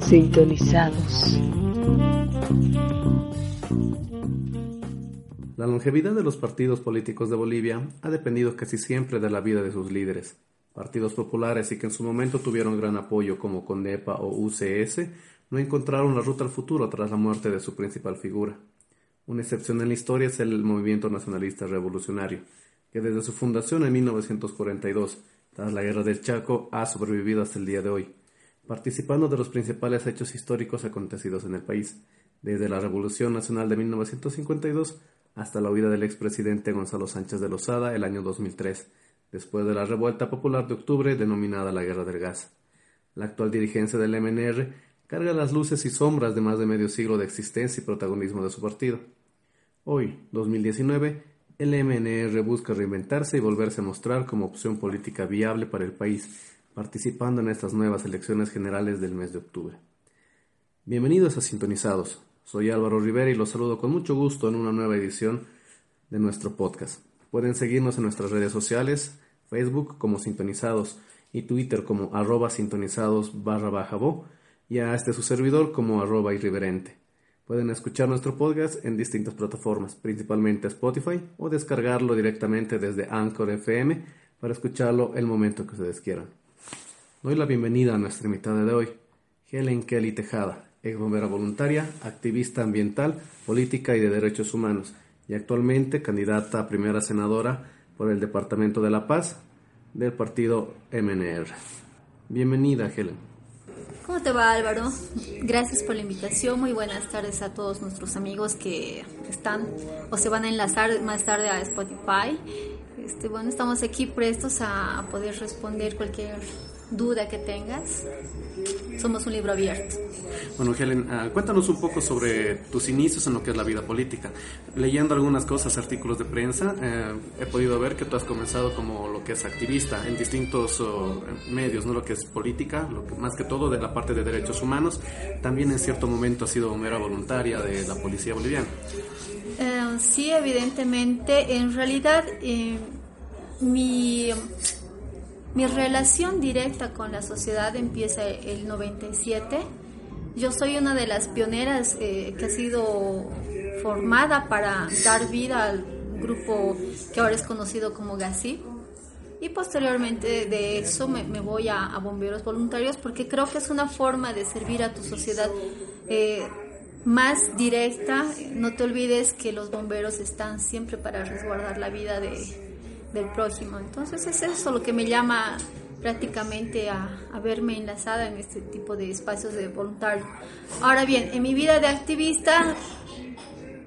Sintonizados. La longevidad de los partidos políticos de Bolivia ha dependido casi siempre de la vida de sus líderes. Partidos populares y que en su momento tuvieron gran apoyo como CONDEPA o UCS no encontraron la ruta al futuro tras la muerte de su principal figura. Una excepción en la historia es el movimiento nacionalista revolucionario, que desde su fundación en 1942, tras la Guerra del Chaco, ha sobrevivido hasta el día de hoy, participando de los principales hechos históricos acontecidos en el país, desde la Revolución Nacional de 1952 hasta la huida del expresidente Gonzalo Sánchez de Lozada el año 2003, después de la revuelta popular de octubre denominada la Guerra del Gas. La actual dirigencia del MNR carga las luces y sombras de más de medio siglo de existencia y protagonismo de su partido. Hoy, 2019, el MNR busca reinventarse y volverse a mostrar como opción política viable para el país, participando en estas nuevas elecciones generales del mes de octubre. Bienvenidos a Sintonizados. Soy Álvaro Rivera y los saludo con mucho gusto en una nueva edición de nuestro podcast. Pueden seguirnos en nuestras redes sociales, Facebook como Sintonizados y Twitter como arroba sintonizados barra baja bo y a este su servidor como arroba irreverente. Pueden escuchar nuestro podcast en distintas plataformas, principalmente Spotify, o descargarlo directamente desde Anchor FM para escucharlo el momento que ustedes quieran. Doy la bienvenida a nuestra invitada de hoy, Helen Kelly Tejada, ex bombera voluntaria, activista ambiental, política y de derechos humanos, y actualmente candidata a primera senadora por el Departamento de la Paz del partido MNR. Bienvenida, Helen. ¿Cómo te va Álvaro? Gracias por la invitación. Muy buenas tardes a todos nuestros amigos que están o se van a enlazar más tarde a Spotify. Este, bueno, estamos aquí prestos a poder responder cualquier duda que tengas. Somos un libro abierto. Bueno, Helen, uh, cuéntanos un poco sobre tus inicios en lo que es la vida política. Leyendo algunas cosas, artículos de prensa, eh, he podido ver que tú has comenzado como lo que es activista en distintos uh, medios, no lo que es política, lo que, más que todo de la parte de derechos humanos. También en cierto momento has sido bombera voluntaria de la policía boliviana. Uh, sí, evidentemente. En realidad, eh, mi mi relación directa con la sociedad empieza el 97. Yo soy una de las pioneras eh, que ha sido formada para dar vida al grupo que ahora es conocido como GASI. Y posteriormente de eso me, voy a, bomberos voluntarios porque creo que es una forma de servir a tu sociedad eh, más directa. No te olvides que los bomberos están siempre para resguardar la vida de, del prójimo. Entonces es eso lo que me llama prácticamente a, a, verme enlazada en este tipo de espacios de voluntario. Ahora bien, en mi vida de activista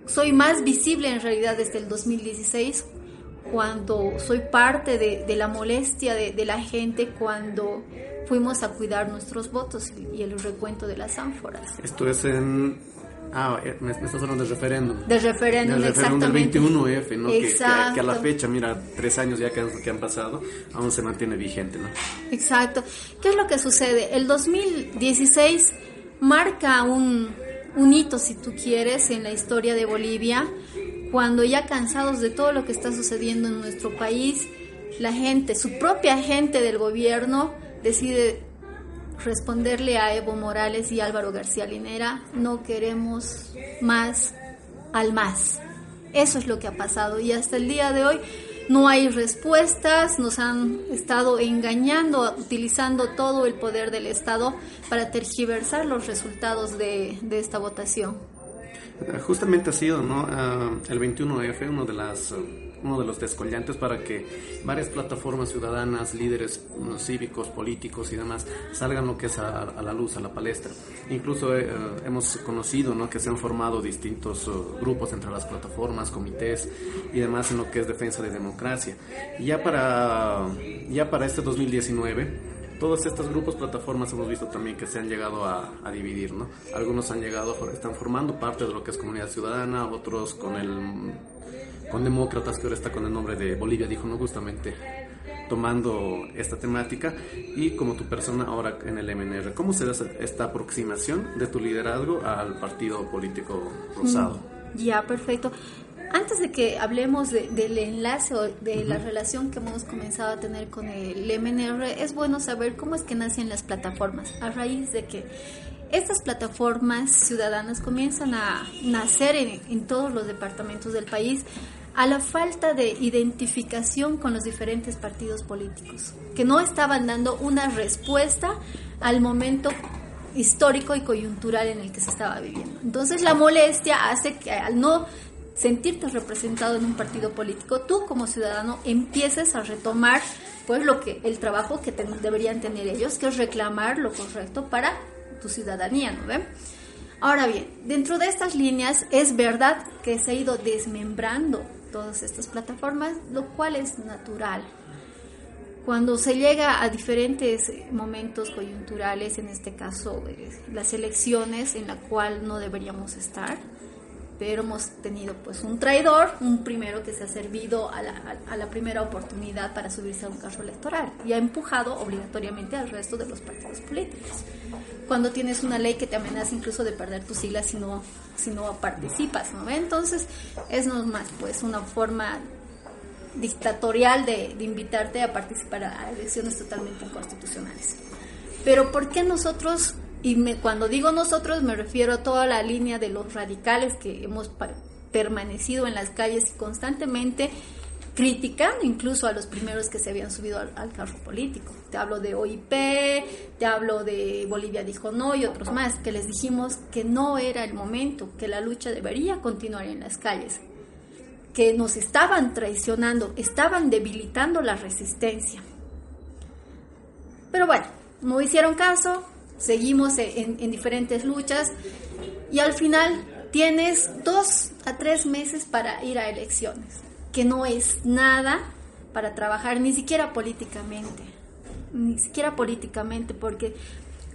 soy más visible en realidad desde el 2016 cuando soy parte de, de la molestia de, de, la gente cuando fuimos a cuidar nuestros votos y el recuento de las ánforas. Esto es en Ah, eh, me, estás hablando del referéndum. Del referéndum, del referéndum del 21F, ¿no? Que, que, Exacto. que, a la fecha, mira, tres años ya que han, que han pasado, aún se mantiene vigente, ¿no? Exacto. ¿Qué es lo que sucede? El 2016 marca un, un hito, si tú quieres, en la historia de Bolivia, cuando ya cansados de todo lo que está sucediendo en nuestro país, la gente, su propia gente del gobierno, decide responderle a Evo Morales y Álvaro García Linera, no queremos más al más. Eso es lo que ha pasado y hasta el día de hoy no hay respuestas, nos han estado engañando, utilizando todo el poder del Estado para tergiversar los resultados de, de esta votación. Justamente ha sido ¿no? Ah, el 21F uno de las uno de los descollantes para que varias plataformas ciudadanas, líderes cívicos, políticos y demás salgan lo que es a, la luz, a la palestra. Incluso eh, hemos conocido ¿no? que se han formado distintos uh, grupos entre las plataformas, comités y demás en lo que es defensa de democracia. Y ya para, ya para este 2019 todos estos grupos, plataformas, hemos visto también que se han llegado a, a, dividir, ¿no? Algunos han llegado, están formando parte de lo que es comunidad ciudadana, otros con el con demócratas, que ahora está con el nombre de Bolivia, dijo, no justamente tomando esta temática y como tu persona ahora en el MNR. ¿Cómo se da esta aproximación de tu liderazgo al partido político rosado? Mm, ya, perfecto. Antes de que hablemos del enlace o de la relación que hemos comenzado a tener con el MNR, es bueno saber cómo es que nacen las plataformas. A raíz de que estas plataformas ciudadanas comienzan a nacer en todos los departamentos del país a la falta de identificación con los diferentes partidos políticos, que no estaban dando una respuesta al momento histórico y coyuntural en el que se estaba viviendo. Entonces la molestia hace que al no sentirte representado en un partido político, tú como ciudadano empieces a retomar pues lo que el trabajo que deberían tener ellos, que es reclamar lo correcto para tu ciudadanía, ¿no ven? Ahora bien, dentro de estas líneas es verdad que se ha ido desmembrando todas estas plataformas, lo cual es natural. Cuando se llega a diferentes momentos coyunturales, en este caso eh, las elecciones en la cual no deberíamos estar, pero hemos tenido pues un traidor, un primero que se ha servido a la, a la, primera oportunidad para subirse a un carro electoral y ha empujado obligatoriamente al resto de los partidos políticos. Cuando tienes una ley que te amenaza incluso de perder tus siglas si no, si no participas, ¿no? Entonces es más pues una forma dictatorial de, de invitarte a participar a elecciones totalmente inconstitucionales. Pero ¿por qué nosotros y cuando digo nosotros me refiero a toda la línea de los radicales que hemos permanecido en las calles constantemente criticando incluso a los primeros que se habían subido al, carro político. Te hablo de OIP, te hablo de Bolivia dijo no y otros más, que les dijimos que no era el momento, que la lucha debería continuar en las calles, que nos estaban traicionando, estaban debilitando la resistencia. Pero bueno, no hicieron caso, seguimos en, diferentes luchas y al final tienes dos a tres meses para ir a elecciones, que no es nada para trabajar ni siquiera políticamente, ni siquiera políticamente, porque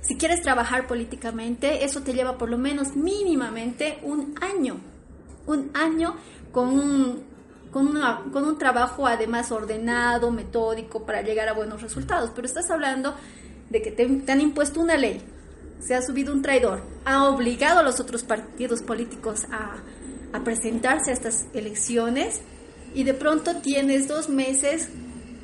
si quieres trabajar políticamente, eso te lleva por lo menos mínimamente un año, un año con un, con, con un trabajo además ordenado, metódico, para llegar a buenos resultados, pero estás hablando de que te, han impuesto una ley, se ha subido un traidor, ha obligado a los otros partidos políticos a, presentarse a estas elecciones y de pronto tienes dos meses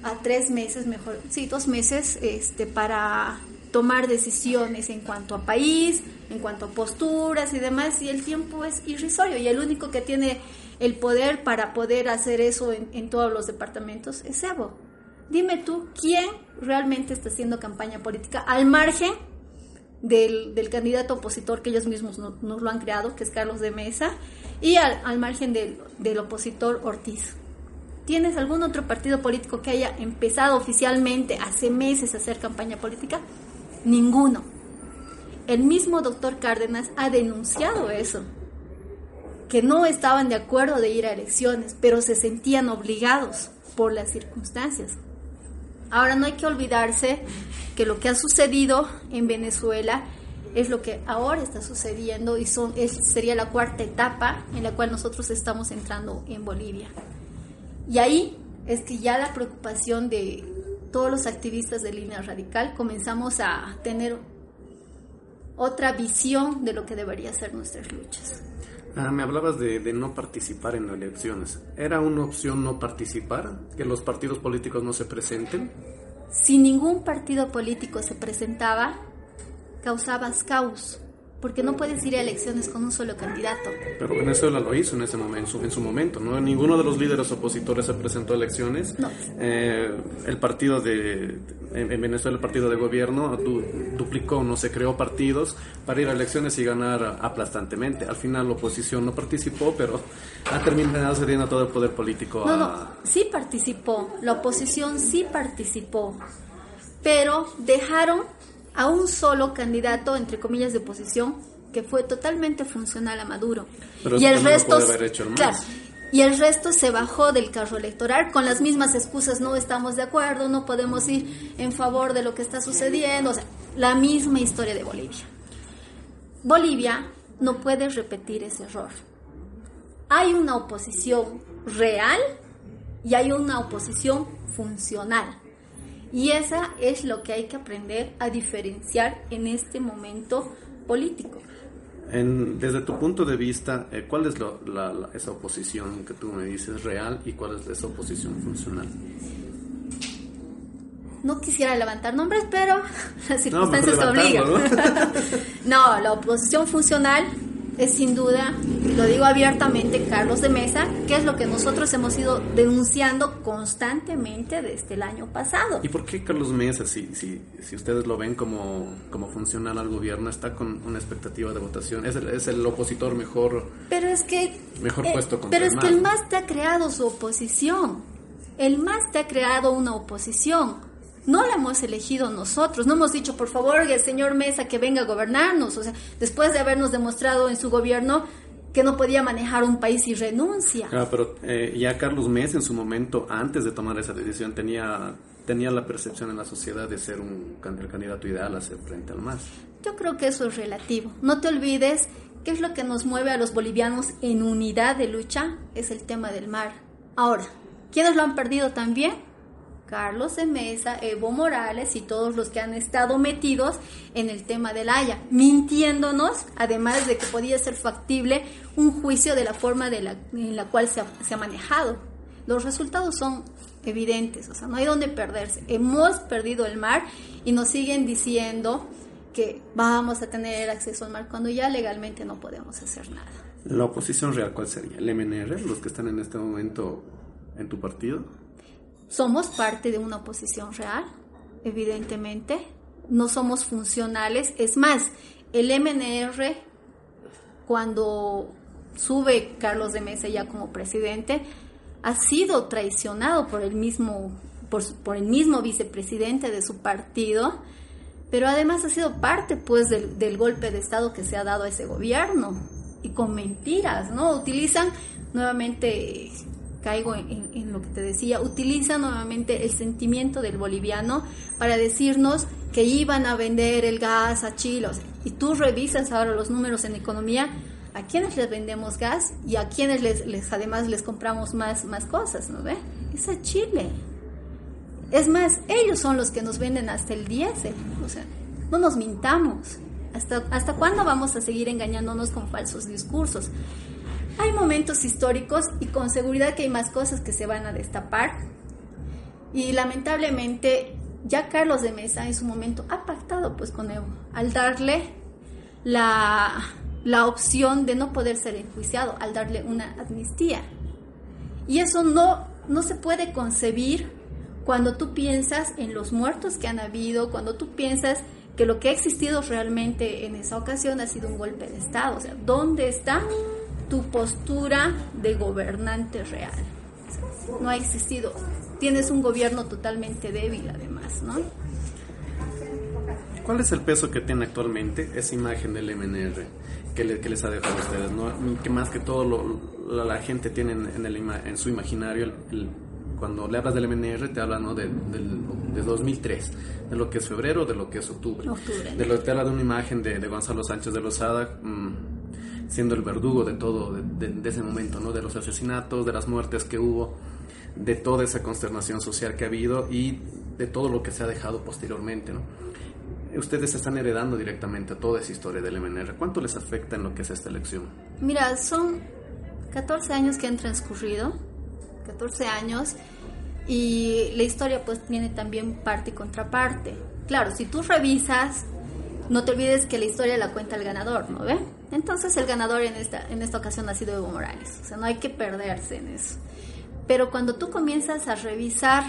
a tres meses, mejor, sí, dos meses este, para tomar decisiones en cuanto a país, en cuanto a posturas y demás, y el tiempo es irrisorio y el único que tiene el poder para poder hacer eso en, en todos los departamentos es Evo. Dime tú, ¿quién realmente está haciendo campaña política al margen del, candidato opositor que ellos mismos nos lo han creado, que es Carlos de Mesa, y al, margen del, del opositor Ortiz? ¿Tienes algún otro partido político que haya empezado oficialmente hace meses a hacer campaña política? Ninguno. El mismo doctor Cárdenas ha denunciado eso, que no estaban de acuerdo de ir a elecciones, pero se sentían obligados por las circunstancias. Ahora no hay que olvidarse que lo que ha sucedido en Venezuela es lo que ahora está sucediendo y son, sería la cuarta etapa en la cual nosotros estamos entrando en Bolivia. Y ahí es que ya la preocupación de todos los activistas de línea radical comenzamos a tener otra visión de lo que debería ser nuestras luchas. Ah, me hablabas de, no participar en elecciones. ¿Era una opción no participar? ¿Que los partidos políticos no se presenten? Si ningún partido político se presentaba, causabas caos, porque no puedes ir a elecciones con un solo candidato. Pero Venezuela lo hizo en ese momento, en su momento, ¿no? Ninguno de los líderes opositores se presentó a elecciones. No. Eh, el partido de, en, Venezuela, el partido de gobierno duplicó, no se creó partidos para ir a elecciones y ganar aplastantemente. Al final la oposición no participó, pero ha terminado cediendo todo el poder político no, No, sí participó, la oposición sí participó, pero dejaron a un solo candidato, entre comillas, de oposición, que fue totalmente funcional a Maduro. y el resto, y el resto se bajó del carro electoral con las mismas excusas, no estamos de acuerdo, no podemos ir en favor de lo que está sucediendo, o sea, la misma historia de Bolivia. Bolivia no puede repetir ese error. Hay una oposición real y hay una oposición funcional. Y esa es lo que hay que aprender a diferenciar en este momento político. desde tu punto de vista, eh, ¿cuál es esa oposición que tú me dices real y cuál es esa oposición funcional? No quisiera levantar nombres, pero las circunstancias obligan. no, la oposición funcional es sin duda, lo digo abiertamente, Carlos de Mesa, que es lo que nosotros hemos ido denunciando constantemente desde el año pasado. ¿Y por qué Carlos Mesa, si, si, si ustedes lo ven como, como funcional al gobierno, está con una expectativa de votación? Es el, es el opositor mejor, pero es que, mejor eh, puesto Pero es que el MAS te ha creado su oposición. El MAS te ha creado una oposición no la hemos elegido nosotros, no hemos dicho, por favor, el señor Mesa que venga a gobernarnos. O sea, después de habernos demostrado en su gobierno que no podía manejar un país y renuncia. Claro, pero eh, ya Carlos Mesa en su momento, antes de tomar esa decisión, tenía, tenía la percepción en la sociedad de ser un el candidato ideal a hacer frente al MAS. Yo creo que eso es relativo. No te olvides qué es lo que nos mueve a los bolivianos en unidad de lucha, es el tema del mar. Ahora, ¿quiénes lo han perdido también? Carlos de Mesa, Evo Morales y todos los que han estado metidos en el tema del Haya, mintiéndonos, además de que podía ser factible un juicio de la forma de la, en la cual se ha, manejado. Los resultados son evidentes, o sea, no hay donde perderse. Hemos perdido el mar y nos siguen diciendo que vamos a tener acceso al mar cuando ya legalmente no podemos hacer nada. ¿La oposición real cuál sería? ¿El MNR, los que están en este momento en tu partido? Somos parte de una oposición real, evidentemente. No somos funcionales. Es más, el MNR, cuando sube Carlos de Mesa ya como presidente, ha sido traicionado por el mismo, por, el mismo vicepresidente de su partido, pero además ha sido parte pues del, del, golpe de Estado que se ha dado a ese gobierno y con mentiras, ¿no? Utilizan nuevamente caigo en, lo que te decía, utiliza nuevamente el sentimiento del boliviano para decirnos que iban a vender el gas a Chile. y tú revisas ahora los números en economía, a quienes les vendemos gas y a quienes les, además les compramos más, más cosas, ¿no ve? Es a Chile. Es más, ellos son los que nos venden hasta el diésel. O sea, no nos mintamos. ¿Hasta, ¿Hasta cuándo vamos a seguir engañándonos con falsos discursos? Hay momentos históricos y con seguridad que hay más cosas que se van a destapar. Y lamentablemente ya Carlos de Mesa en su momento ha pactado pues con Evo al darle la, la opción de no poder ser enjuiciado, al darle una amnistía. Y eso no, no se puede concebir cuando tú piensas en los muertos que han habido, cuando tú piensas que lo que ha existido realmente en esa ocasión ha sido un golpe de Estado. O sea, ¿dónde está tu postura de gobernante real. No ha existido. Tienes un gobierno totalmente débil además, ¿no? ¿Cuál es el peso que tiene actualmente esa imagen del MNR que, les ha dejado a ustedes? ¿no? Que más que todo lo, la, gente tiene en, el, en su imaginario, cuando le hablas del MNR te habla ¿no? de, de, 2003, de lo que es febrero, de lo que es octubre. De lo que te habla de una imagen de, Gonzalo Sánchez de Lozada. Mmm, siendo el verdugo de todo, de, ese momento, ¿no? De los asesinatos, de las muertes que hubo, de toda esa consternación social que ha habido y de todo lo que se ha dejado posteriormente, ¿no? Ustedes están heredando directamente toda esa historia del MNR. ¿Cuánto les afecta en lo que es esta elección? Mira, son 14 años que han transcurrido, 14 años, y la historia pues tiene también parte y contraparte. Claro, si tú revisas no te olvides que la historia la cuenta el ganador, ¿no ve? Entonces el ganador en esta, en esta ocasión ha sido Evo Morales, o sea, no hay que perderse en eso. Pero cuando tú comienzas a revisar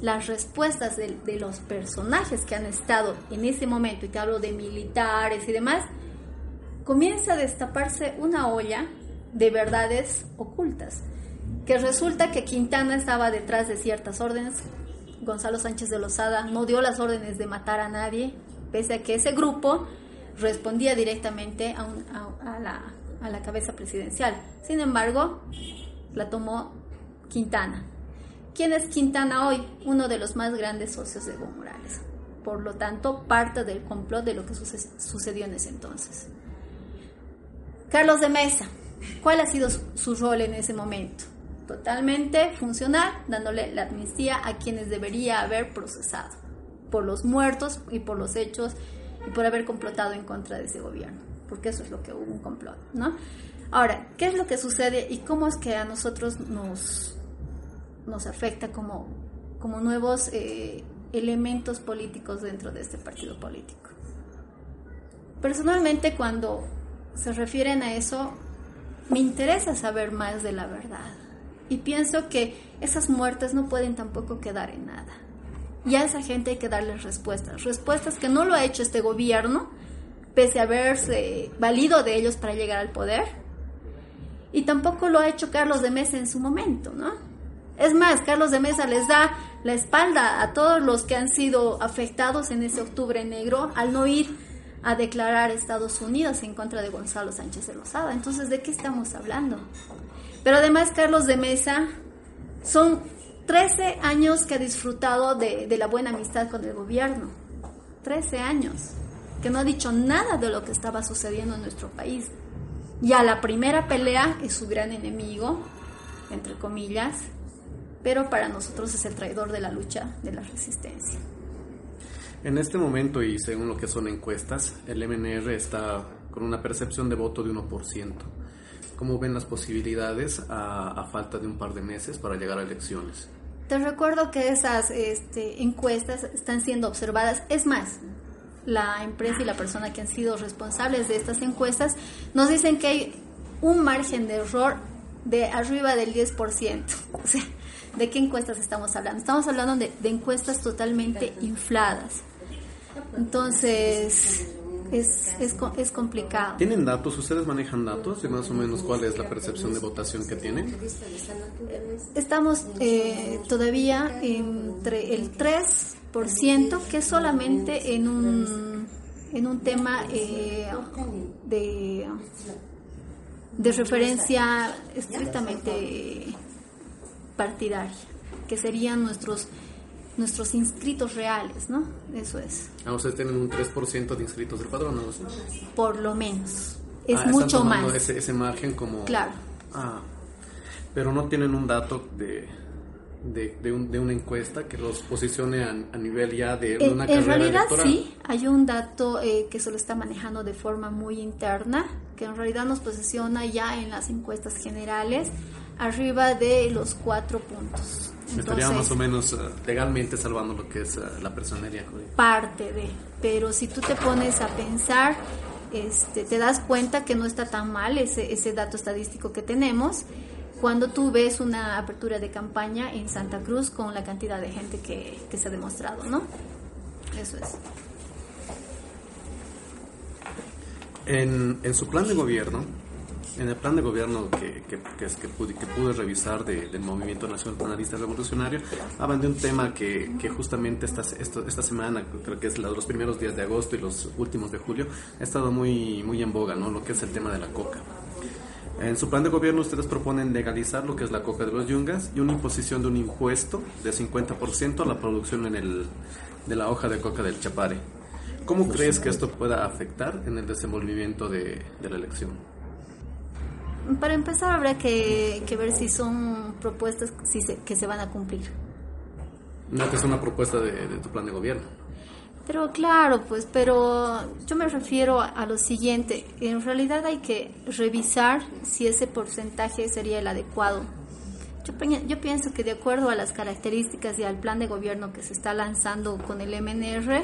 las respuestas de, los personajes que han estado en ese momento, y te hablo de militares y demás, comienza a destaparse una olla de verdades ocultas, que resulta que Quintana estaba detrás de ciertas órdenes, Gonzalo Sánchez de Lozada no dio las órdenes de matar a nadie, pese a que ese grupo respondía directamente a, la, a la cabeza presidencial. Sin embargo, la tomó Quintana. ¿Quién es Quintana hoy? Uno de los más grandes socios de Evo Morales. Por lo tanto, parte del complot de lo que sucedió en ese entonces. Carlos de Mesa, ¿cuál ha sido su rol en ese momento? Totalmente funcional, dándole la amnistía a quienes debería haber procesado por los muertos y por los hechos y por haber complotado en contra de ese gobierno, porque eso es lo que hubo un complot, ¿no? Ahora, ¿qué es lo que sucede y cómo es que a nosotros nos, nos afecta como, como nuevos eh, elementos políticos dentro de este partido político? Personalmente, cuando se refieren a eso, me interesa saber más de la verdad. Y pienso que esas muertes no pueden tampoco quedar en nada. Y a esa gente hay que darles respuestas. Respuestas que no lo ha hecho este gobierno, pese a haberse valido de ellos para llegar al poder. Y tampoco lo ha hecho Carlos de Mesa en su momento, ¿no? Es más, Carlos de Mesa les da la espalda a todos los que han sido afectados en ese octubre negro al no ir a declarar Estados Unidos en contra de Gonzalo Sánchez de Lozada. Entonces, ¿de qué estamos hablando? Pero además, Carlos de Mesa son 13 años que ha disfrutado de, de, la buena amistad con el gobierno. 13 años. Que no ha dicho nada de lo que estaba sucediendo en nuestro país. Y a la primera pelea es su gran enemigo, entre comillas, pero para nosotros es el traidor de la lucha de la resistencia. En este momento y según lo que son encuestas, el MNR está con una percepción de voto de 1%. ¿Cómo ven las posibilidades a, falta de un par de meses para llegar a elecciones? Te recuerdo que esas este, encuestas están siendo observadas. Es más, la empresa y la persona que han sido responsables de estas encuestas nos dicen que hay un margen de error de arriba del 10%. O sea, ¿de qué encuestas estamos hablando? Estamos hablando de, de encuestas totalmente infladas. Entonces, es, es, es, complicado. ¿Tienen datos? ¿Ustedes manejan datos de más o menos cuál es la percepción de votación que tienen? Estamos eh, todavía entre el 3%, que es solamente en un, en un tema eh, de, de referencia estrictamente partidaria, que serían nuestros nuestros inscritos reales, ¿no? Eso es. Ah, ustedes tienen un 3% de inscritos del padrón, ¿no? Por lo menos. Es ah, mucho más. Ese, ese margen como... Claro. Ah, pero no tienen un dato de, de, de, un, de una encuesta que los posicione a, nivel ya de una en, En realidad sí, hay un dato eh, que se lo está manejando de forma muy interna, que en realidad nos posiciona ya en las encuestas generales arriba de los cuatro puntos. Estaría más o menos eh, legalmente salvando lo que es uh, la personería Parte de, pero si tú te pones a pensar, este, te das cuenta que no está tan mal ese, ese dato estadístico que tenemos cuando tú ves una apertura de campaña en Santa Cruz con la cantidad de gente que, que se ha demostrado, ¿no? Eso es. En, en su plan de gobierno, en el plan de gobierno que, que, que, pude, que pude, revisar del Movimiento Nacionalista Revolucionario, hablan de un tema que, justamente esta, esta, semana, creo que es los primeros días de agosto y los últimos de julio, ha estado muy, muy en boga, ¿no? lo que es el tema de la coca. En su plan de gobierno ustedes proponen legalizar lo que es la coca de los yungas y una imposición de un impuesto de 50% a la producción en el, de la hoja de coca del chapare. ¿Cómo crees que esto pueda afectar en el desenvolvimiento de, de la elección? Para empezar, habrá que, ver si son propuestas si que se van a cumplir. No, que es una propuesta de, tu plan de gobierno. Pero claro, pues, pero yo me refiero a, lo siguiente. En realidad hay que revisar si ese porcentaje sería el adecuado. Yo, yo pienso que de acuerdo a las características y al plan de gobierno que se está lanzando con el MNR,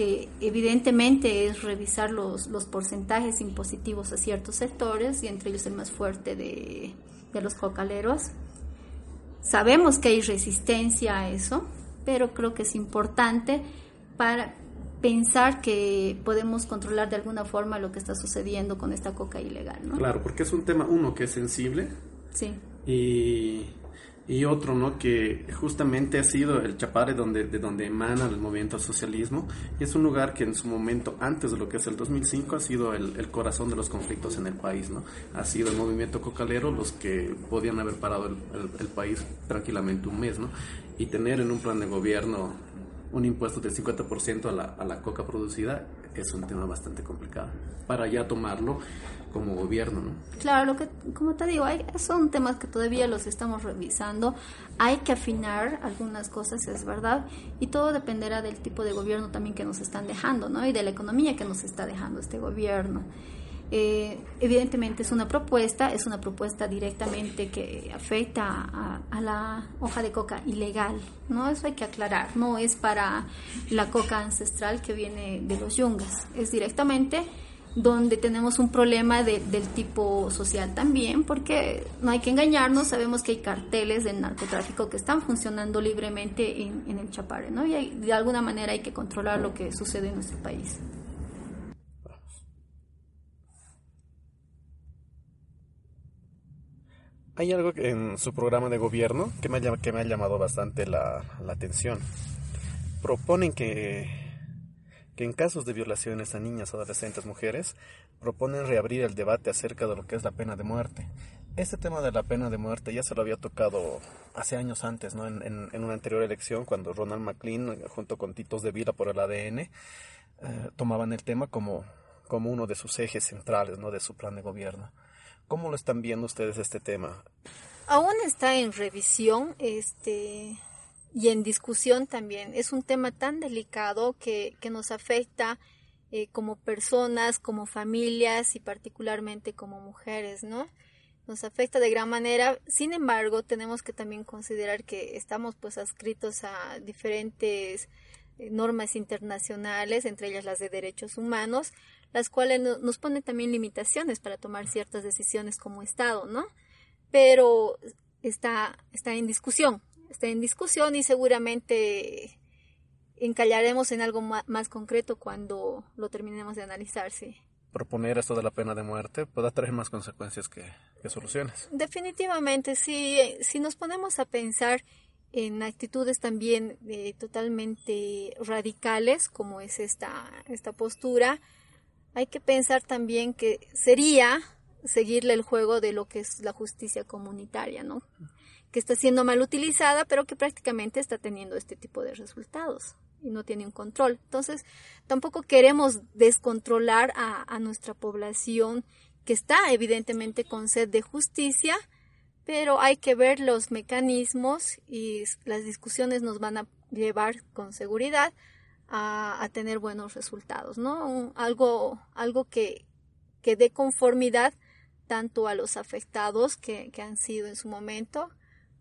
que evidentemente es revisar los, los porcentajes impositivos a ciertos sectores y entre ellos el más fuerte de, de los cocaleros. Sabemos que hay resistencia a eso, pero creo que es importante para pensar que podemos controlar de alguna forma lo que está sucediendo con esta coca ilegal, ¿no? Claro, porque es un tema, uno, que es sensible. Sí. Y, y otro, ¿no? Que justamente ha sido el Chapare donde, de donde emana el movimiento al socialismo. Y es un lugar que en su momento, antes de lo que es el 2005, ha sido el, el corazón de los conflictos en el país, ¿no? Ha sido el movimiento cocalero los que podían haber parado el, el, el país tranquilamente un mes, ¿no? Y tener en un plan de gobierno un impuesto del 50% a la, a la coca producida es un tema bastante complicado para ya tomarlo como gobierno, ¿no? Claro, lo que, como te digo, hay, son temas que todavía los estamos revisando. Hay que afinar algunas cosas, es verdad, y todo dependerá del tipo de gobierno también que nos están dejando, ¿no? Y de la economía que nos está dejando este gobierno. Eh, evidentemente es una propuesta, es una propuesta directamente que afecta a, a, la hoja de coca ilegal, ¿no? Eso hay que aclarar, no es para la coca ancestral que viene de los yungas, es directamente donde tenemos un problema de, del tipo social también, porque no hay que engañarnos, sabemos que hay carteles del narcotráfico que están funcionando libremente en, en el Chapare, ¿no? Y hay, de alguna manera hay que controlar lo que sucede en nuestro país. Hay algo en su programa de gobierno que me ha, que me ha llamado bastante la, la atención. Proponen que, en casos de violaciones a niñas, adolescentes, mujeres, proponen reabrir el debate acerca de lo que es la pena de muerte. Este tema de la pena de muerte ya se lo había tocado hace años antes, ¿no? En una anterior elección, cuando Ronald McLean, junto con Titos de Vila por el ADN, eh, tomaban el tema como, como uno de sus ejes centrales, ¿no? De su plan de gobierno. ¿Cómo lo están viendo ustedes este tema? Aún está en revisión este, y en discusión también. Es un tema tan delicado que, que nos afecta eh, como personas, como familias y particularmente como mujeres, ¿no? Nos afecta de gran manera. Sin embargo, tenemos que también considerar que estamos pues adscritos a diferentes eh, normas internacionales, entre ellas las de derechos humanos, las cuales nos ponen también limitaciones para tomar ciertas decisiones como Estado, ¿no? Pero está, está en discusión, está en discusión y seguramente encallaremos en algo más, concreto cuando lo terminemos de analizar, sí. Proponer esto de la pena de muerte puede traer más consecuencias que, que soluciones. Definitivamente, sí. Si nos ponemos a pensar en actitudes también eh, totalmente radicales, como es esta, esta postura, hay que pensar también que sería seguirle el juego de lo que es la justicia comunitaria, ¿no? Que está siendo mal utilizada, pero que prácticamente está teniendo este tipo de resultados y no tiene un control. Entonces, tampoco queremos descontrolar a, nuestra población que está evidentemente con sed de justicia, pero hay que ver los mecanismos y las discusiones nos van a llevar con seguridad a, a tener buenos resultados, ¿no? algo, algo que, que dé conformidad tanto a los afectados que, que han sido en su momento,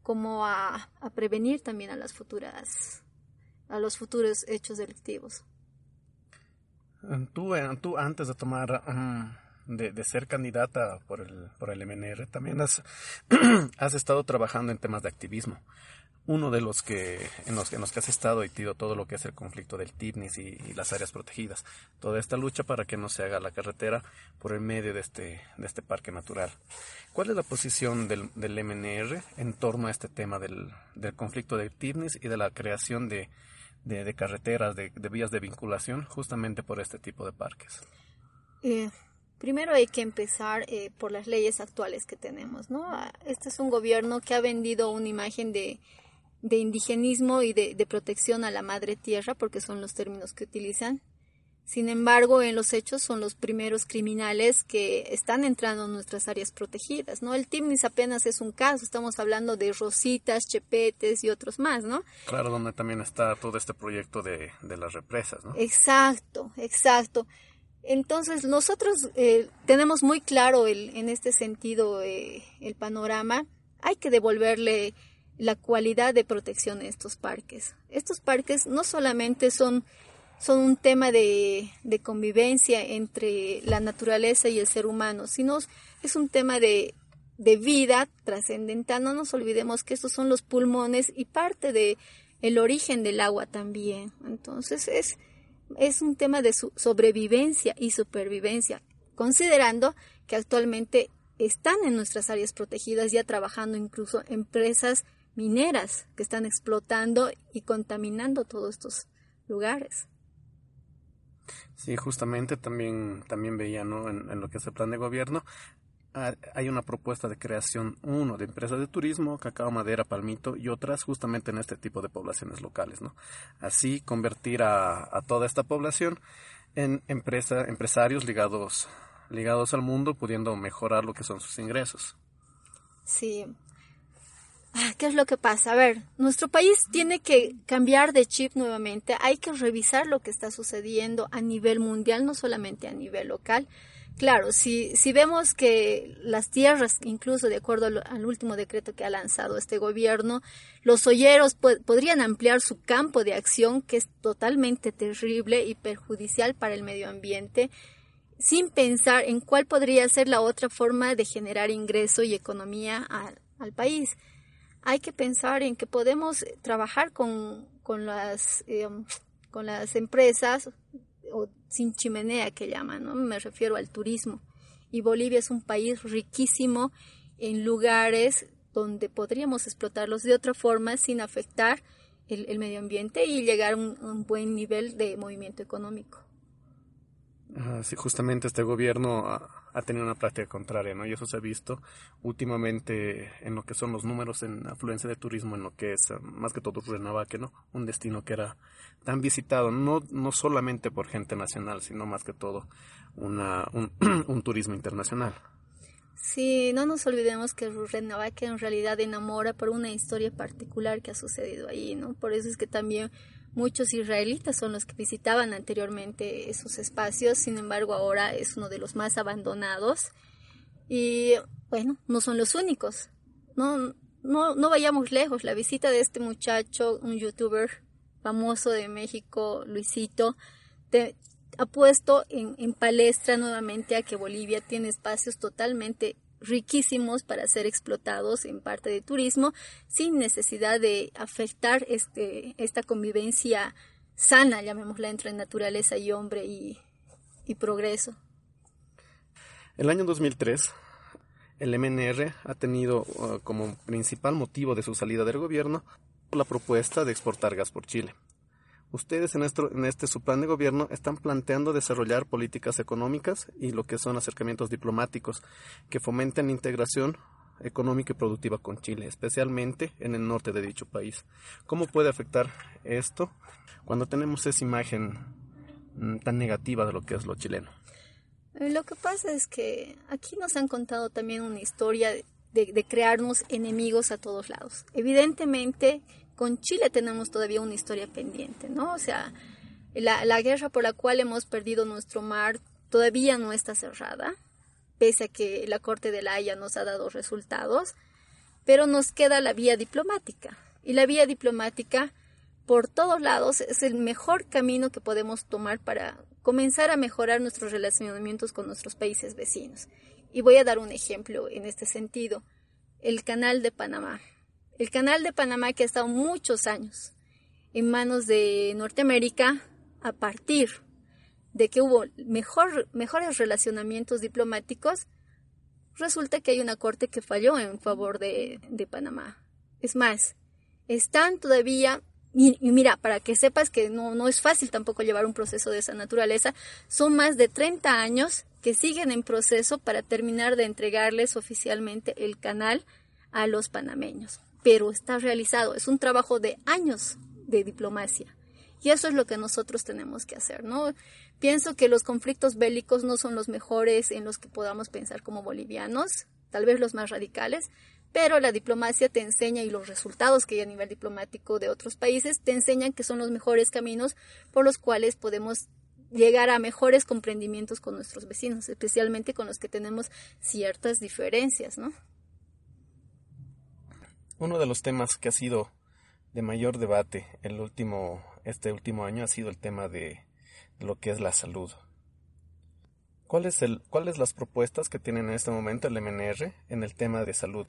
como a, a, prevenir también a las futuras, a los futuros hechos delictivos. Tú, tú antes de tomar de, de, ser candidata por el, por el MNR, también has, has estado trabajando en temas de activismo uno de los que en los, en los que has estado y tido todo lo que es el conflicto del TIPNIS y, las áreas protegidas. Toda esta lucha para que no se haga la carretera por el medio de este, de este parque natural. ¿Cuál es la posición del, del MNR en torno a este tema del, del conflicto del TIPNIS y de la creación de, de, carreteras, de, vías de vinculación justamente por este tipo de parques? Eh, Primero hay que empezar eh, por las leyes actuales que tenemos, ¿no? Este es un gobierno que ha vendido una imagen de de indigenismo y de, de, protección a la madre tierra, porque son los términos que utilizan. Sin embargo, en los hechos son los primeros criminales que están entrando en nuestras áreas protegidas, ¿no? El Timnis apenas es un caso, estamos hablando de Rositas, Chepetes y otros más, ¿no? Claro, donde también está todo este proyecto de, de las represas, ¿no? Exacto, exacto. Entonces, nosotros eh, tenemos muy claro el, en este sentido eh, el panorama. Hay que devolverle la cualidad de protección de estos parques. Estos parques no solamente son son un tema de, de convivencia entre la naturaleza y el ser humano, sino es un tema de, de vida trascendental. No nos olvidemos que estos son los pulmones y parte de origen del agua también. Entonces es, es un tema de su sobrevivencia y supervivencia, considerando que actualmente están en nuestras áreas protegidas ya trabajando incluso empresas mineras que están explotando y contaminando todos estos lugares. Sí, justamente también, también veía ¿no? en, en lo que es el plan de gobierno, hay una propuesta de creación, uno, de empresas de turismo, cacao, madera, palmito y otras justamente en este tipo de poblaciones locales, ¿no? Así convertir a, a toda esta población en empresa, empresarios ligados, ligados al mundo, pudiendo mejorar lo que son sus ingresos. Sí. Ah, ¿Qué es lo que pasa? A ver, nuestro país tiene que cambiar de chip nuevamente. Hay que revisar lo que está sucediendo a nivel mundial, no solamente a nivel local. Claro, si, si vemos que las tierras, incluso de acuerdo al, último decreto que ha lanzado este gobierno, los olleros podrían ampliar su campo de acción, que es totalmente terrible y perjudicial para el medio ambiente, sin pensar en cuál podría ser la otra forma de generar ingreso y economía al, país. Hay que pensar en que podemos trabajar con, con las, eh, con las empresas o sin chimenea que llaman, ¿no? Me refiero al turismo. Y Bolivia es un país riquísimo en lugares donde podríamos explotarlos de otra forma sin afectar el, medio ambiente y llegar a un buen nivel de movimiento económico. Sí, justamente este gobierno ha, tenido una práctica contraria, ¿no? Y eso se ha visto últimamente en lo que son los números en afluencia de turismo, en lo que es eh, más que todo Rurrenabaque, ¿no? Un destino que era tan visitado, no, no solamente por gente nacional, sino más que todo una, un, un turismo internacional. Sí, no nos olvidemos que Rurrenabaque en realidad enamora por una historia particular que ha sucedido ahí, ¿no? Por eso es que también Muchos israelitas son los que visitaban anteriormente esos espacios, sin embargo ahora es uno de los más abandonados y bueno, no son los únicos. No, no, no vayamos lejos, la visita de este muchacho, un youtuber famoso de México, Luisito, ha puesto en, en palestra nuevamente a que Bolivia tiene espacios totalmente riquísimos para ser explotados en parte de turismo sin necesidad de afectar este, esta convivencia sana, llamémosla, entre naturaleza y hombre y, progreso. El año 2003, el MNR ha tenido uh, como principal motivo de su salida del gobierno la propuesta de exportar gas por Chile. Ustedes en, este su plan de gobierno están planteando desarrollar políticas económicas y lo que son acercamientos diplomáticos que fomenten la integración económica y productiva con Chile, especialmente en el norte de dicho país. ¿Cómo puede afectar esto cuando tenemos esa imagen mm, tan negativa de lo que es lo chileno? Eh, lo que pasa es que aquí nos han contado también una historia de, de crearnos enemigos a todos lados. Evidentemente con Chile tenemos todavía una historia pendiente, ¿no? O sea, la, guerra por la cual hemos perdido nuestro mar todavía no está cerrada, pese a que la Corte de la Haya nos ha dado resultados, pero nos queda la vía diplomática. Y la vía diplomática, por todos lados, es el mejor camino que podemos tomar para comenzar a mejorar nuestros relacionamientos con nuestros países vecinos. Y voy a dar un ejemplo en este sentido. El canal de Panamá. El canal de Panamá que ha estado muchos años en manos de Norteamérica a partir de que hubo mejor, mejores relacionamientos diplomáticos, resulta que hay una corte que falló en favor de, de Panamá. Es más, están todavía, y, mira, para que sepas que no, no es fácil tampoco llevar un proceso de esa naturaleza, son más de 30 años que siguen en proceso para terminar de entregarles oficialmente el canal a los panameños pero está realizado. Es un trabajo de años de diplomacia. Y eso es lo que nosotros tenemos que hacer, ¿no? Pienso que los conflictos bélicos no son los mejores en los que podamos pensar como bolivianos, tal vez los más radicales, pero la diplomacia te enseña y los resultados que hay a nivel diplomático de otros países te enseñan que son los mejores caminos por los cuales podemos llegar a mejores comprendimientos con nuestros vecinos, especialmente con los que tenemos ciertas diferencias, ¿no? Uno de los temas que ha sido de mayor debate el último, este último año ha sido el tema de, lo que es la salud. ¿Cuáles el, cuáles las propuestas que tienen en este momento el MNR en el tema de salud?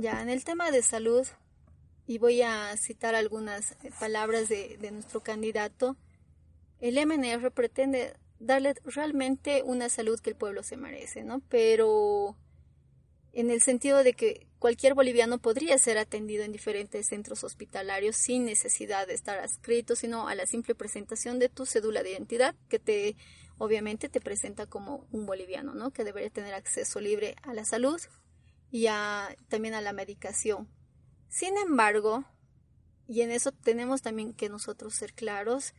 Ya, en el tema de salud, y voy a citar algunas palabras de, de nuestro candidato, el MNR pretende darle realmente una salud que el pueblo se merece, ¿no? Pero en el sentido de que cualquier boliviano podría ser atendido en diferentes centros hospitalarios sin necesidad de estar adscrito, sino a la simple presentación de tu cédula de identidad que te obviamente te presenta como un boliviano, ¿no? Que debería tener acceso libre a la salud y también a la medicación. Sin embargo, y en eso tenemos también que nosotros ser claros,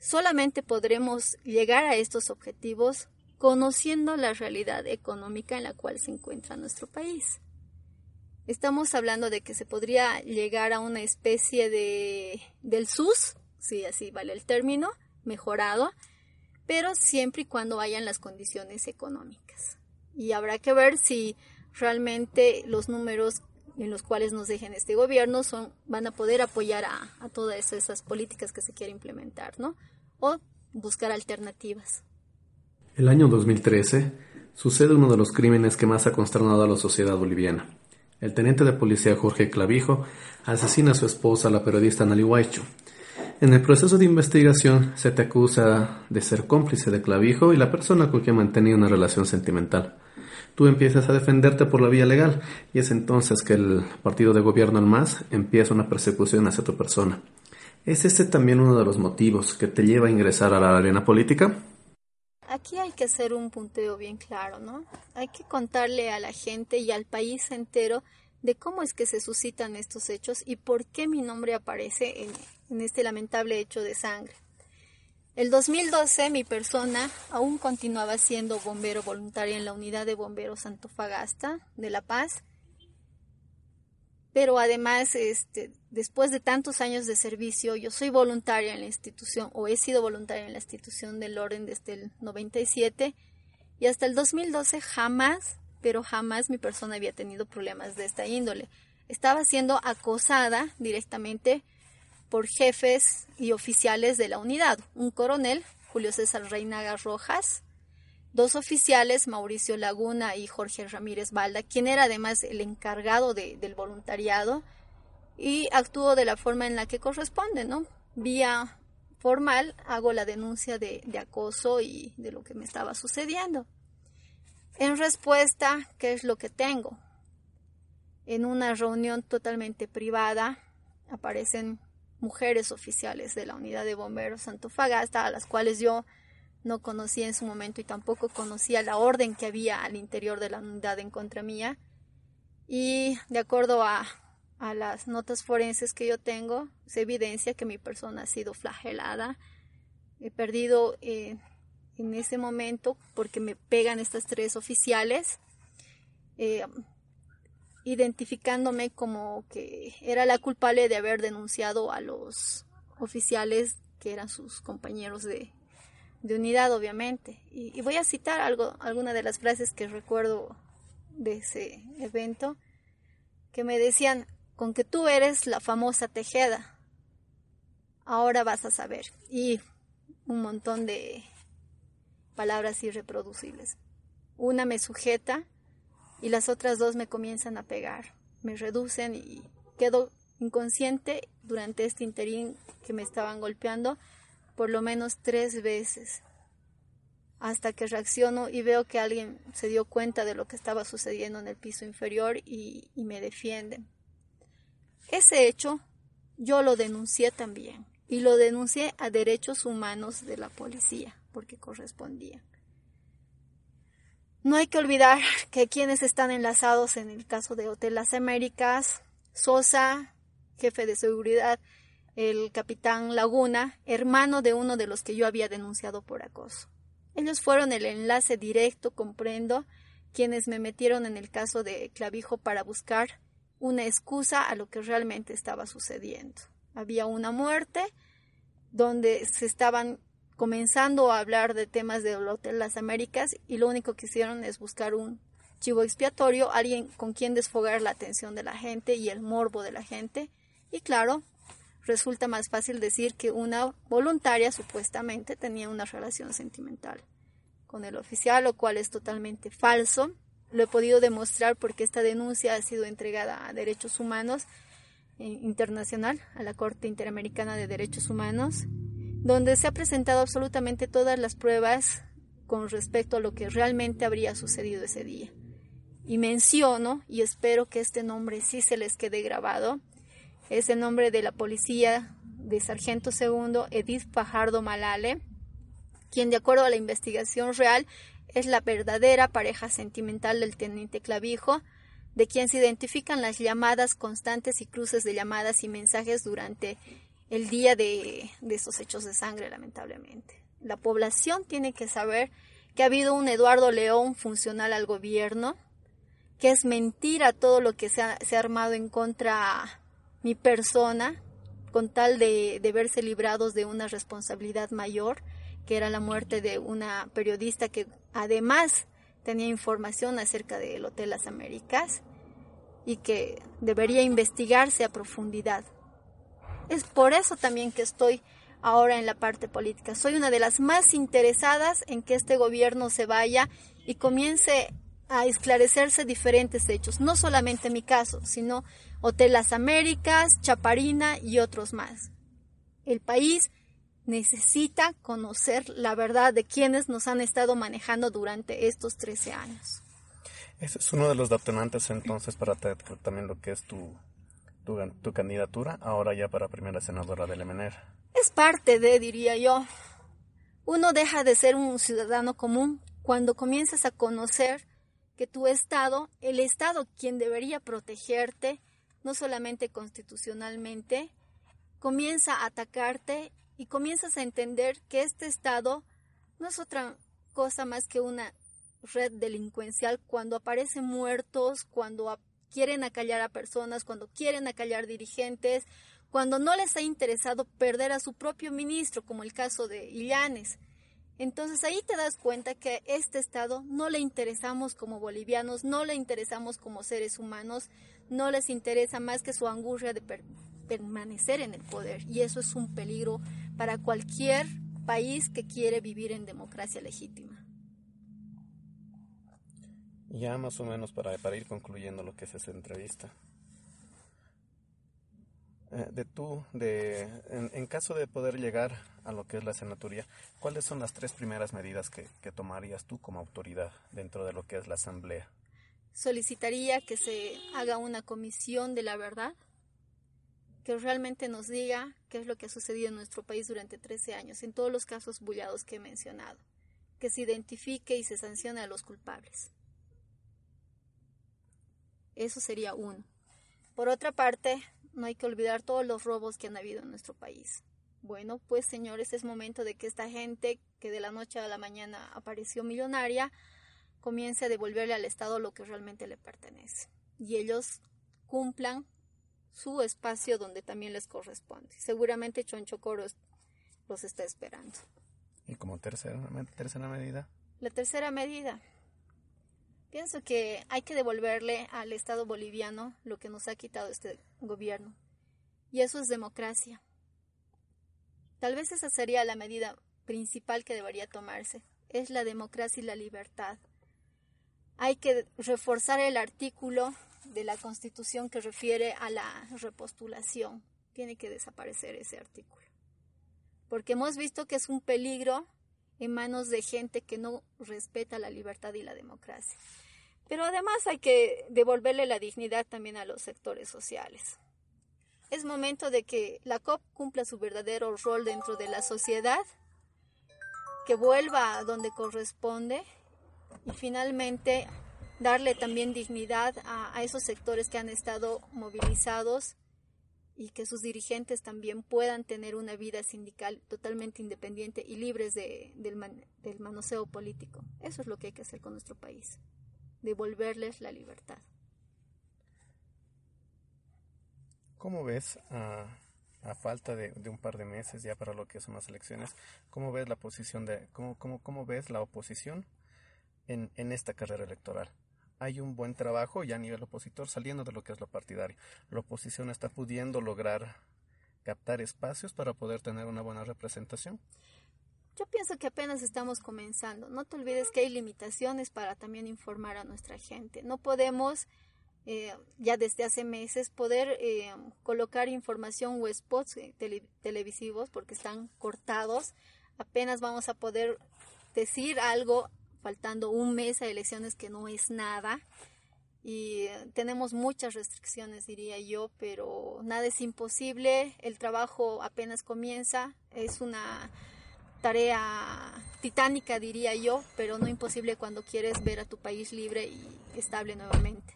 solamente podremos llegar a estos objetivos conociendo la realidad económica en la cual se encuentra nuestro país. Estamos hablando de que se podría llegar a una especie de del SUS, si así vale el término, mejorado, pero siempre y cuando hayan las condiciones económicas. Y habrá que ver si realmente los números en los cuales nos dejen este gobierno son, van a poder apoyar a, a todas esas políticas que se quiere implementar, ¿no? O buscar alternativas. El año 2013 sucede uno de los crímenes que más ha consternado a la sociedad boliviana. El teniente de policía Jorge Clavijo asesina a su esposa, la periodista Nali Huaycho. En el proceso de investigación se te acusa de ser cómplice de Clavijo y la persona con quien mantenía una relación sentimental. Tú empiezas a defenderte por la vía legal y es entonces que el partido de gobierno al MAS empieza una persecución hacia tu persona. ¿Es este también uno de los motivos que te lleva a ingresar a la arena política? Aquí hay que hacer un punteo bien claro, ¿no? Hay que contarle a la gente y al país entero de cómo es que se suscitan estos hechos y por qué mi nombre aparece en, este lamentable hecho de sangre. El 2012 mi persona aún continuaba siendo bombero voluntaria en la unidad de bomberos Antofagasta de La Paz pero además, este, después de tantos años de servicio, yo soy voluntaria en la institución o he sido voluntaria en la institución del orden desde el 97 y hasta el 2012 jamás, pero jamás mi persona había tenido problemas de esta índole. Estaba siendo acosada directamente por jefes y oficiales de la unidad, un coronel, Julio César Reinaga Rojas, dos oficiales, Mauricio Laguna y Jorge Ramírez Balda, quien era además el encargado del voluntariado, y actuó de la forma en la que corresponde, ¿no? Vía formal hago la denuncia de, de acoso y de lo que me estaba sucediendo. En respuesta, ¿qué es lo que tengo? En una reunión totalmente privada aparecen mujeres oficiales de la unidad de bomberos Antofagasta, a las cuales yo no conocía en su momento y tampoco conocía la orden que había al interior de la unidad en contra mía. Y de acuerdo a, las notas forenses que yo tengo, se evidencia que mi persona ha sido flagelada. He perdido eh, en ese momento, porque me pegan estas tres oficiales, eh, identificándome como que era la culpable de haber denunciado a los oficiales que eran sus compañeros de, de unidad, obviamente. Y, voy a citar algo, alguna de las frases que recuerdo de ese evento, que me decían, con que tú eres la famosa Tejeda, ahora vas a saber. Y un montón de palabras irreproducibles. Una me sujeta y las otras dos me comienzan a pegar, me reducen y quedo inconsciente durante este interín que me estaban golpeando por lo menos tres veces hasta que reacciono y veo que alguien se dio cuenta de lo que estaba sucediendo en el piso inferior y, me defiende. Ese hecho yo lo denuncié también y lo denuncié a derechos humanos de la policía porque correspondía. No hay que olvidar que quienes están enlazados en el caso de Hotel Las Américas, Sosa, jefe de seguridad, el capitán Laguna, hermano de uno de los que yo había denunciado por acoso. Ellos fueron el enlace directo, comprendo, quienes me metieron en el caso de Clavijo para buscar una excusa a lo que realmente estaba sucediendo. Había una muerte donde se estaban comenzando a hablar de temas del Hotel Las Américas y lo único que hicieron es buscar un chivo expiatorio, alguien con quien desfogar la atención de la gente y el morbo de la gente. Y claro, resulta más fácil decir que una voluntaria supuestamente tenía una relación sentimental con el oficial, lo cual es totalmente falso. Lo he podido demostrar porque esta denuncia ha sido entregada a Derechos Humanos eh, Internacional, a la Corte Interamericana de Derechos Humanos, donde se ha presentado absolutamente todas las pruebas con respecto a lo que realmente habría sucedido ese día. Y menciono, y espero que este nombre sí se les quede grabado, es el nombre de la policía de Sargento Segundo Edith Fajardo Malale, quien de acuerdo a la investigación real es la verdadera pareja sentimental del teniente Clavijo, de quien se identifican las llamadas constantes y cruces de llamadas y mensajes durante el día de, de esos hechos de sangre, lamentablemente. La población tiene que saber que ha habido un Eduardo León funcional al gobierno, que es mentira todo lo que se ha, se ha armado en contra mi persona, con tal de, de verse librados de una responsabilidad mayor, que era la muerte de una periodista que además tenía información acerca del Hotel Las Américas y que debería investigarse a profundidad. Es por eso también que estoy ahora en la parte política. Soy una de las más interesadas en que este gobierno se vaya y comience a esclarecerse diferentes hechos, no solamente mi caso, sino Hotel Las Américas, Chaparina y otros más. El país necesita conocer la verdad de quienes nos han estado manejando durante estos 13 años. Ese es uno de los detonantes entonces para también lo que es tu, tu, tu, candidatura, ahora ya para primera senadora del MNR. Es parte de, diría yo. Uno deja de ser un ciudadano común cuando comienzas a conocer que tu Estado, el Estado quien debería protegerte, no solamente constitucionalmente, comienza a atacarte y comienzas a entender que este Estado no es otra cosa más que una red delincuencial cuando aparecen muertos, cuando quieren acallar a personas, cuando quieren acallar dirigentes, cuando no les ha interesado perder a su propio ministro, como el caso de Illanes. Entonces ahí te das cuenta que este Estado no le interesamos como bolivianos, no le interesamos como seres humanos, no les interesa más que su angustia de permanecer en el poder. Y eso es un peligro para cualquier país que quiere vivir en democracia legítima. Ya más o menos para, para ir concluyendo lo que es esa entrevista. Eh, de tú, de, en, en, caso de poder llegar a lo que es la senaturía, ¿cuáles son las tres primeras medidas que, que tomarías tú como autoridad dentro de lo que es la asamblea? Solicitaría que se haga una comisión de la verdad que realmente nos diga qué es lo que ha sucedido en nuestro país durante 13 años, en todos los casos bullados que he mencionado, que se identifique y se sancione a los culpables. Eso sería uno. Por otra parte, no hay que olvidar todos los robos que han habido en nuestro país. Bueno, pues señores, es momento de que esta gente que de la noche a la mañana apareció millonaria comience a devolverle al Estado lo que realmente le pertenece. Y ellos cumplan su espacio donde también les corresponde. Seguramente Choncho Coros los está esperando. ¿Y como tercera, tercera medida? La tercera medida. Pienso que hay que devolverle al Estado boliviano lo que nos ha quitado este gobierno. Y eso es democracia. Tal vez esa sería la medida principal que debería tomarse. Es la democracia y la libertad. Hay que reforzar el artículo de la Constitución que refiere a la repostulación. Tiene que desaparecer ese artículo. Porque hemos visto que es un peligro en manos de gente que no respeta la libertad y la democracia. Pero además hay que devolverle la dignidad también a los sectores sociales. Es momento de que la COP cumpla su verdadero rol dentro de la sociedad, que vuelva a donde corresponde y finalmente darle también dignidad a, esos sectores que han estado movilizados y que sus dirigentes también puedan tener una vida sindical totalmente independiente y libres del manoseo político. Eso es lo que hay que hacer con nuestro país, devolverles la libertad. ¿Cómo ves, a, a falta de, de, un par de meses ya para lo que son las elecciones, cómo ves la posición de, cómo, cómo, cómo ves la oposición en, en esta carrera electoral? hay un buen trabajo ya a nivel opositor saliendo de lo que es lo partidario. La oposición está pudiendo lograr captar espacios para poder tener una buena representación? Yo pienso que apenas estamos comenzando. No te olvides que hay limitaciones para también informar a nuestra gente. No podemos, eh, ya desde hace meses, poder eh, colocar información o spots eh, televisivos porque están cortados. Apenas vamos a poder decir algo faltando un mes a elecciones que no es nada. Y tenemos muchas restricciones, diría yo, pero nada es imposible. El trabajo apenas comienza. Es una tarea titánica, diría yo, pero no imposible cuando quieres ver a tu país libre y estable nuevamente.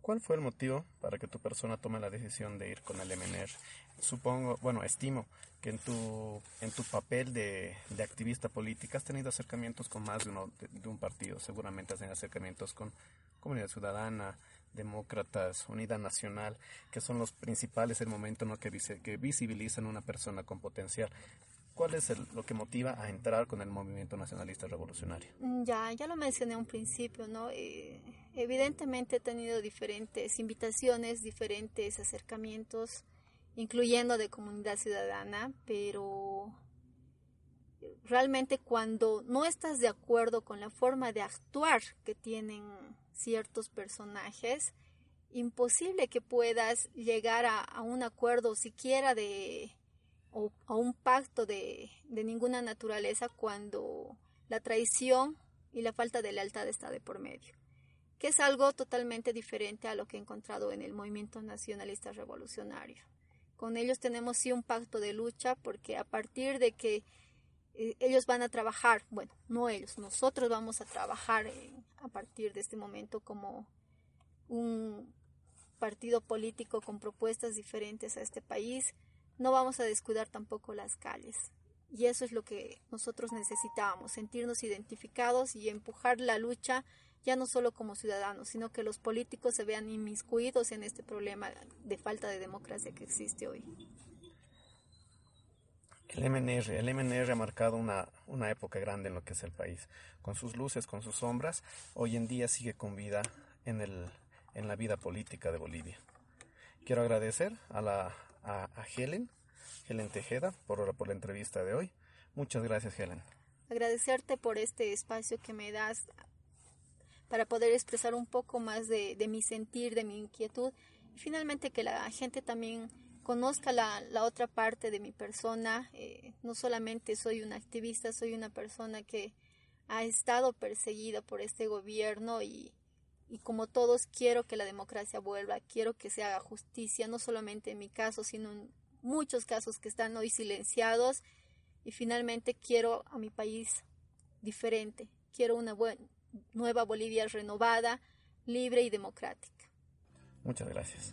¿Cuál fue el motivo para que tu persona tome la decisión de ir con el MNR? Supongo, bueno, estimo que en tu, en tu papel de, de activista política has tenido acercamientos con más de, uno, de, un partido, seguramente has tenido acercamientos con Comunidad Ciudadana, Demócratas, Unidad Nacional, que son los principales el momento en que, que visibilizan una persona con potencial. ¿Cuál es lo que motiva a entrar con el movimiento nacionalista revolucionario? Mm, ya, ya lo mencioné un principio, ¿no? Eh, evidentemente he tenido diferentes invitaciones, diferentes acercamientos, incluyendo de comunidad ciudadana, pero realmente cuando no estás de acuerdo con la forma de actuar que tienen ciertos personajes, imposible que puedas llegar a, un acuerdo siquiera de o a un pacto de, de ninguna naturaleza cuando la traición y la falta de lealtad está de por medio, que es algo totalmente diferente a lo que he encontrado en el movimiento nacionalista revolucionario. Con ellos tenemos sí un pacto de lucha porque a partir de que eh, ellos van a trabajar, bueno, no ellos, nosotros vamos a trabajar a partir de este momento como un partido político con propuestas diferentes a este país, no vamos a descuidar tampoco las calles. Y eso es lo que nosotros necesitábamos, sentirnos identificados y empujar la lucha ya no solo como ciudadanos, sino que los políticos se vean inmiscuidos en este problema de falta de democracia que existe hoy. El MNR, el MNR ha marcado una, una época grande en lo que es el país. Con sus luces, con sus sombras, hoy en día sigue con vida en, el, en la vida política de Bolivia. Quiero agradecer a, la, a, Helen, Helen Tejeda, por, por la entrevista de hoy. Muchas gracias, Helen. Agradecerte por este espacio que me das para poder expresar un poco más de, de mi sentir, de mi inquietud. Y finalmente que la gente también conozca la, otra parte de mi persona. Eh, no solamente soy una activista, soy una persona que ha estado perseguida por este gobierno y, y como todos quiero que la democracia vuelva, quiero que se haga justicia, no solamente en mi caso, sino en muchos casos que están hoy silenciados y finalmente quiero a mi país diferente, quiero una buena, nueva Bolivia renovada, libre y democrática. Muchas gracias.